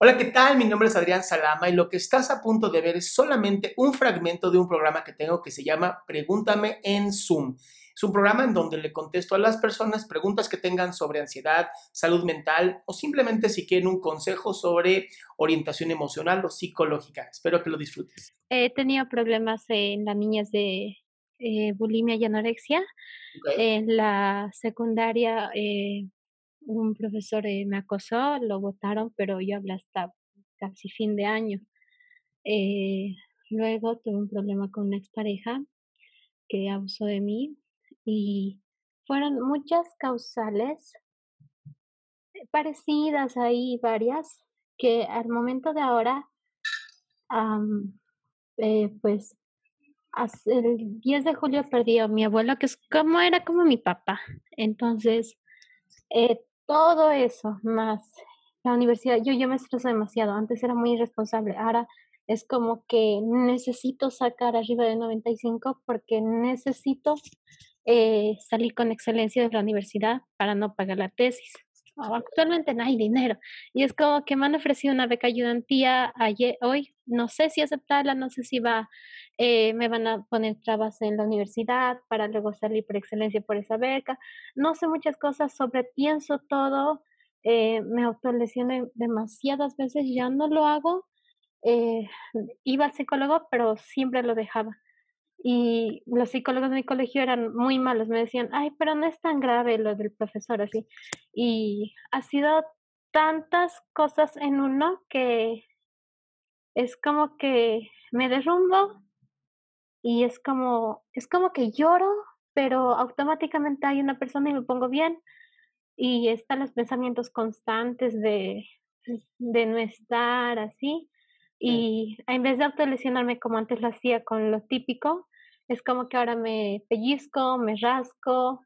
Hola, ¿qué tal? Mi nombre es Adrián Salama y lo que estás a punto de ver es solamente un fragmento de un programa que tengo que se llama Pregúntame en Zoom. Es un programa en donde le contesto a las personas preguntas que tengan sobre ansiedad, salud mental o simplemente si quieren un consejo sobre orientación emocional o psicológica. Espero que lo disfrutes. He tenido problemas en las niñas de eh, bulimia y anorexia. En la secundaria eh, un profesor eh, me acosó, lo votaron, pero yo hablé hasta casi fin de año. Eh, luego tuve un problema con una expareja que abusó de mí y fueron muchas causales eh, parecidas ahí, varias, que al momento de ahora, pues el 10 de julio perdí a mi abuelo, que es como era como mi papá. Entonces, eh, todo eso, más la universidad, yo, yo me estreso demasiado, antes era muy irresponsable, ahora es como que necesito sacar arriba de 95 porque necesito eh, salir con excelencia de la universidad para no pagar la tesis. Actualmente no hay dinero y es como que me han ofrecido una beca ayudantía ayer, hoy, no sé si aceptarla, no sé si va eh, me van a poner trabas en la universidad para luego salir por excelencia por esa beca. No sé muchas cosas, sobrepienso todo, eh, me autolesioné demasiadas veces, ya no lo hago. Eh, iba al psicólogo, pero siempre lo dejaba. Y los psicólogos de mi colegio eran muy malos, me decían, ay, pero no es tan grave lo del profesor así. Y ha sido tantas cosas en uno que es como que me derrumbo y es como, es como que lloro, pero automáticamente hay una persona y me pongo bien y están los pensamientos constantes de, de no estar así y en vez de autolesionarme como antes lo hacía con lo típico, es como que ahora me pellizco, me rasco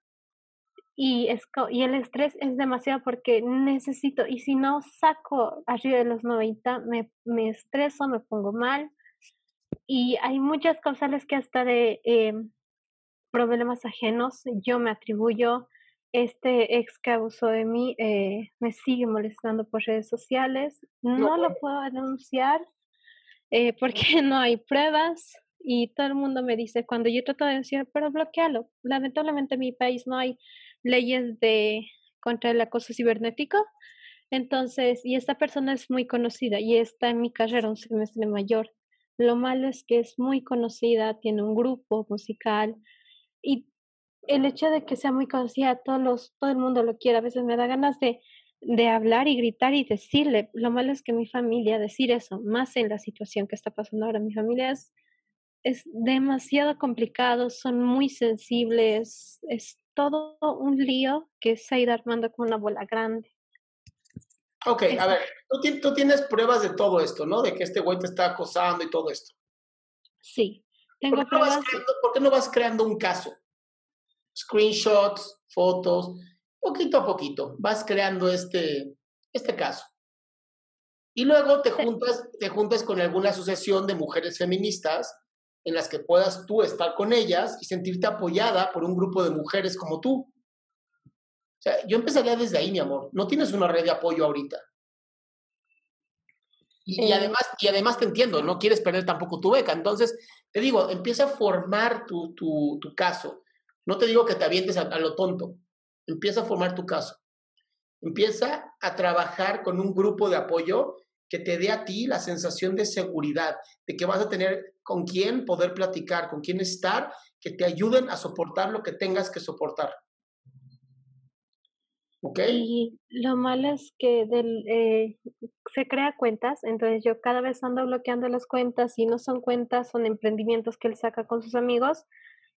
y, es, y el estrés es demasiado porque necesito, y si no saco arriba de los 90, me, me estreso, me pongo mal y hay muchas causales que hasta de em, problemas ajenos yo me atribuyo. Este ex que abusó de mí eh, me sigue molestando por redes sociales. No, lo puedo denunciar eh, porque no hay pruebas y todo el mundo me dice cuando yo trato de decir, pero bloquealo. Lamentablemente en mi país no hay leyes de contra el acoso cibernético. Entonces, y esta persona es muy conocida y está en mi carrera un semestre mayor. Lo malo es que es muy conocida, tiene un grupo musical y el hecho de que sea muy conocida, todos los, todo el mundo lo quiere, a veces me da ganas de, de hablar y gritar y decirle. Lo malo es que mi familia, decir eso, más en la situación que está pasando ahora, mi familia es, es demasiado complicado, son muy sensibles, es todo un lío que se ha ido armando como una bola grande. Ok, a ver, tú, tienes pruebas de todo esto, ¿no? De que este güey te está acosando y todo esto. Sí, tengo ¿Por qué, pruebas. No creando, ¿Por qué no vas creando un caso? Screenshots, fotos, poquito a poquito, vas creando este, este caso. Y luego te juntas, te juntas con alguna asociación de mujeres feministas en las que puedas tú estar con ellas y sentirte apoyada por un grupo de mujeres como tú. O sea, yo empezaría desde ahí, mi amor. No tienes una red de apoyo ahorita. Y, además, y además te entiendo, no quieres perder tampoco tu beca. Entonces, te digo, empieza a formar tu, tu, tu caso. No te digo que te avientes a, a, lo tonto. Empieza a formar tu caso. Empieza a trabajar con un grupo de apoyo que te dé a ti la sensación de seguridad, de que vas a tener con quién poder platicar, con quién estar, que te ayuden a soportar lo que tengas que soportar. Y lo malo es que del, eh, se crea cuentas, entonces yo cada vez ando bloqueando las cuentas y no son cuentas, son emprendimientos que él saca con sus amigos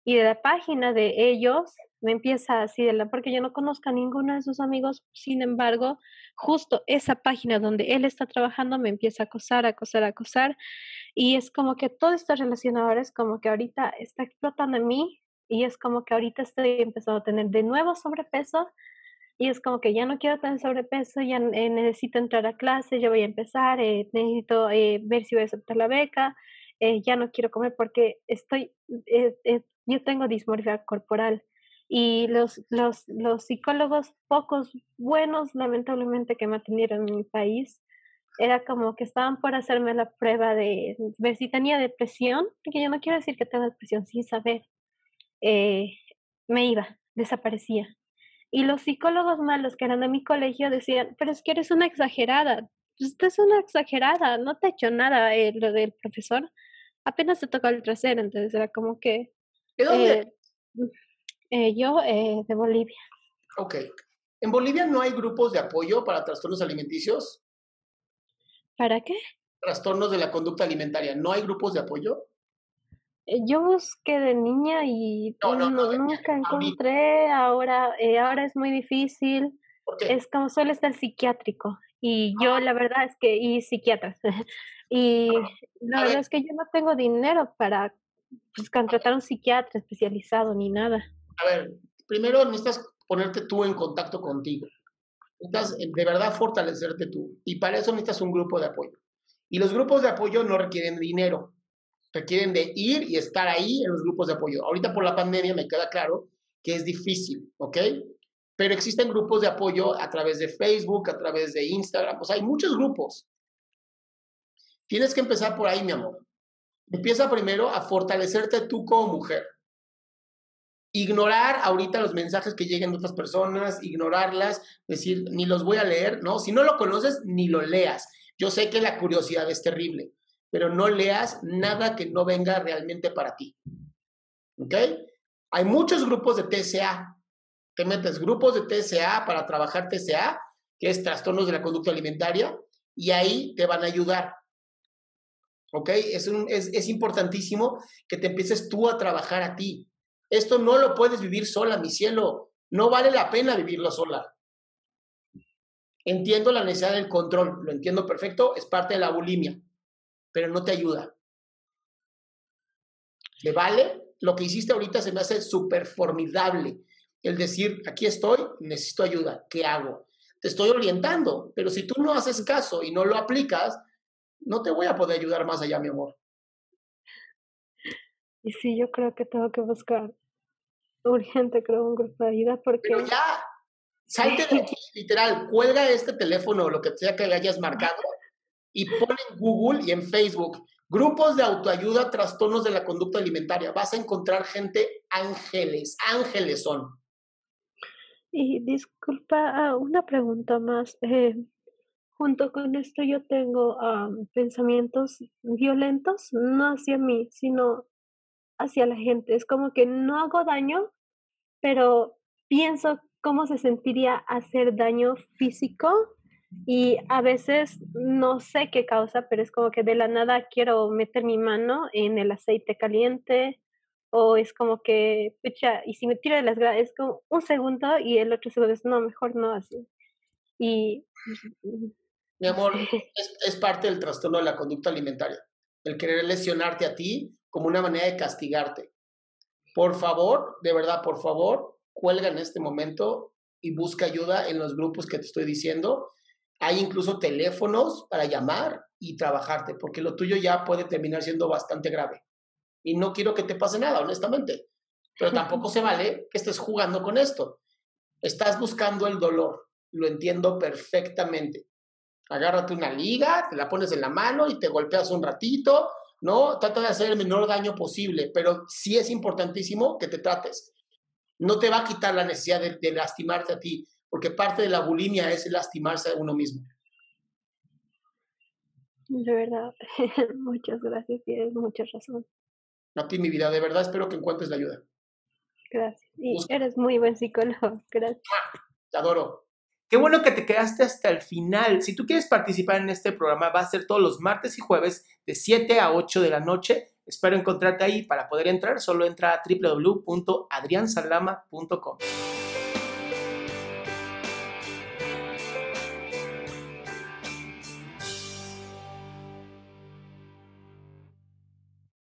y de la página de ellos me empieza así de la, porque yo no conozco a ninguno de sus amigos, sin embargo, justo esa página donde él está trabajando me empieza a acosar, acosar, acosar y es como que todo está relacionado es como que ahorita está explotando en mí y es como que ahorita estoy empezando a tener de nuevo sobrepeso y es como que ya no quiero tener sobrepeso, ya eh, necesito entrar a clase, ya voy a empezar, eh, necesito eh, ver si voy a aceptar la beca, ya no quiero comer porque estoy, yo tengo dismorfia corporal y los, los, los psicólogos pocos buenos, lamentablemente, que me atendieron en mi país, era como que estaban por hacerme la prueba de ver si tenía depresión, porque yo no quiero decir que tengo depresión sin saber. Eh, me iba, desaparecía. Y los psicólogos malos que eran de mi colegio decían, pero es que eres una exagerada, usted es una exagerada, no te ha hecho nada eh, lo del profesor, apenas te tocó el trasero, entonces era como que... ¿De dónde? Eh, eh, yo de Bolivia. Ok. ¿En Bolivia no hay grupos de apoyo para trastornos alimenticios? ¿Para qué? Trastornos de la conducta alimentaria. ¿No hay grupos de apoyo? Yo busqué de niña y nunca encontré. Ahora, ahora es muy difícil. ¿Por qué? Es como suele estar psiquiátrico. Y yo la verdad es que, y psiquiatras, y la verdad es que yo no tengo dinero para pues, contratar a un psiquiatra especializado ni nada. A ver, primero necesitas ponerte tú en contacto contigo. Necesitas de verdad fortalecerte tú. Y para eso necesitas un grupo de apoyo. Y los grupos de apoyo no requieren dinero. Requieren de ir y estar ahí en los grupos de apoyo. Ahorita por la pandemia me queda claro que es difícil, ¿ok? pero existen grupos de apoyo a través de Facebook, a través de Instagram, pues hay muchos grupos. Tienes que empezar por ahí, mi amor. Empieza primero a fortalecerte tú como mujer. Ignorar ahorita los mensajes que lleguen de otras personas, ignorarlas, decir, ni los voy a leer, ¿no? Si no lo conoces, ni lo leas. Yo sé que la curiosidad es terrible, pero no leas nada que no venga realmente para ti. ¿Ok? Hay muchos grupos de TCA, te metes grupos de TSA para trabajar TSA, que es trastornos de la conducta alimentaria, y ahí te van a ayudar. ¿Ok? Es, es, importantísimo que te empieces tú a trabajar a ti. Esto no lo puedes vivir sola, mi cielo. No vale la pena vivirlo sola. Entiendo la necesidad del control, lo entiendo perfecto, es parte de la bulimia, pero no te ayuda. ¿Le vale? Lo que hiciste ahorita se me hace súper formidable el decir, aquí estoy, necesito ayuda, ¿qué hago? Te estoy orientando, pero si tú no haces caso y no lo aplicas, no te voy a poder ayudar más allá, mi amor. Y sí, yo creo que tengo que buscar urgente, creo, un grupo de ayuda porque... Pero ya, salte de aquí, literal, cuelga este teléfono o lo que sea que le hayas marcado y pon en Google y en Facebook grupos de autoayuda, trastornos de la conducta alimentaria. Vas a encontrar gente ángeles, ángeles son. Y disculpa, ah, una pregunta más. Eh, junto con esto yo tengo pensamientos violentos, no hacia mí, sino hacia la gente. Es como que no hago daño, pero pienso cómo se sentiría hacer daño físico y a veces no sé qué causa, pero es como que de la nada quiero meter mi mano en el aceite caliente o es como que, pucha, y si me tiro de las gradas, es como un segundo y el otro segundo es, no, mejor no así. Y... Mi amor, es, es parte del trastorno de la conducta alimentaria, el querer lesionarte a ti como una manera de castigarte. Por favor, de verdad, por favor, cuelga en este momento y busca ayuda en los grupos que te estoy diciendo. Hay incluso teléfonos para llamar y trabajarte, porque lo tuyo ya puede terminar siendo bastante grave y no quiero que te pase nada, honestamente. Pero tampoco se vale que estés jugando con esto. Estás buscando el dolor, lo entiendo perfectamente. Agárrate una liga, te la pones en la mano y te golpeas un ratito, ¿no? Trata de hacer el menor daño posible, pero sí es importantísimo que te trates. No te va a quitar la necesidad de, de lastimarte a ti, porque parte de la bulimia es lastimarse a uno mismo. De verdad, muchas gracias, tienes mucha razón a ti, mi vida. De verdad espero que encuentres la ayuda. Gracias. Y eres muy buen psicólogo. Gracias. Te adoro. Qué bueno que te quedaste hasta el final. Si tú quieres participar en este programa, va a ser todos los martes y jueves de 7 a 8 de la noche. Espero encontrarte ahí. Para poder entrar, solo entra a www.adriansalama.com.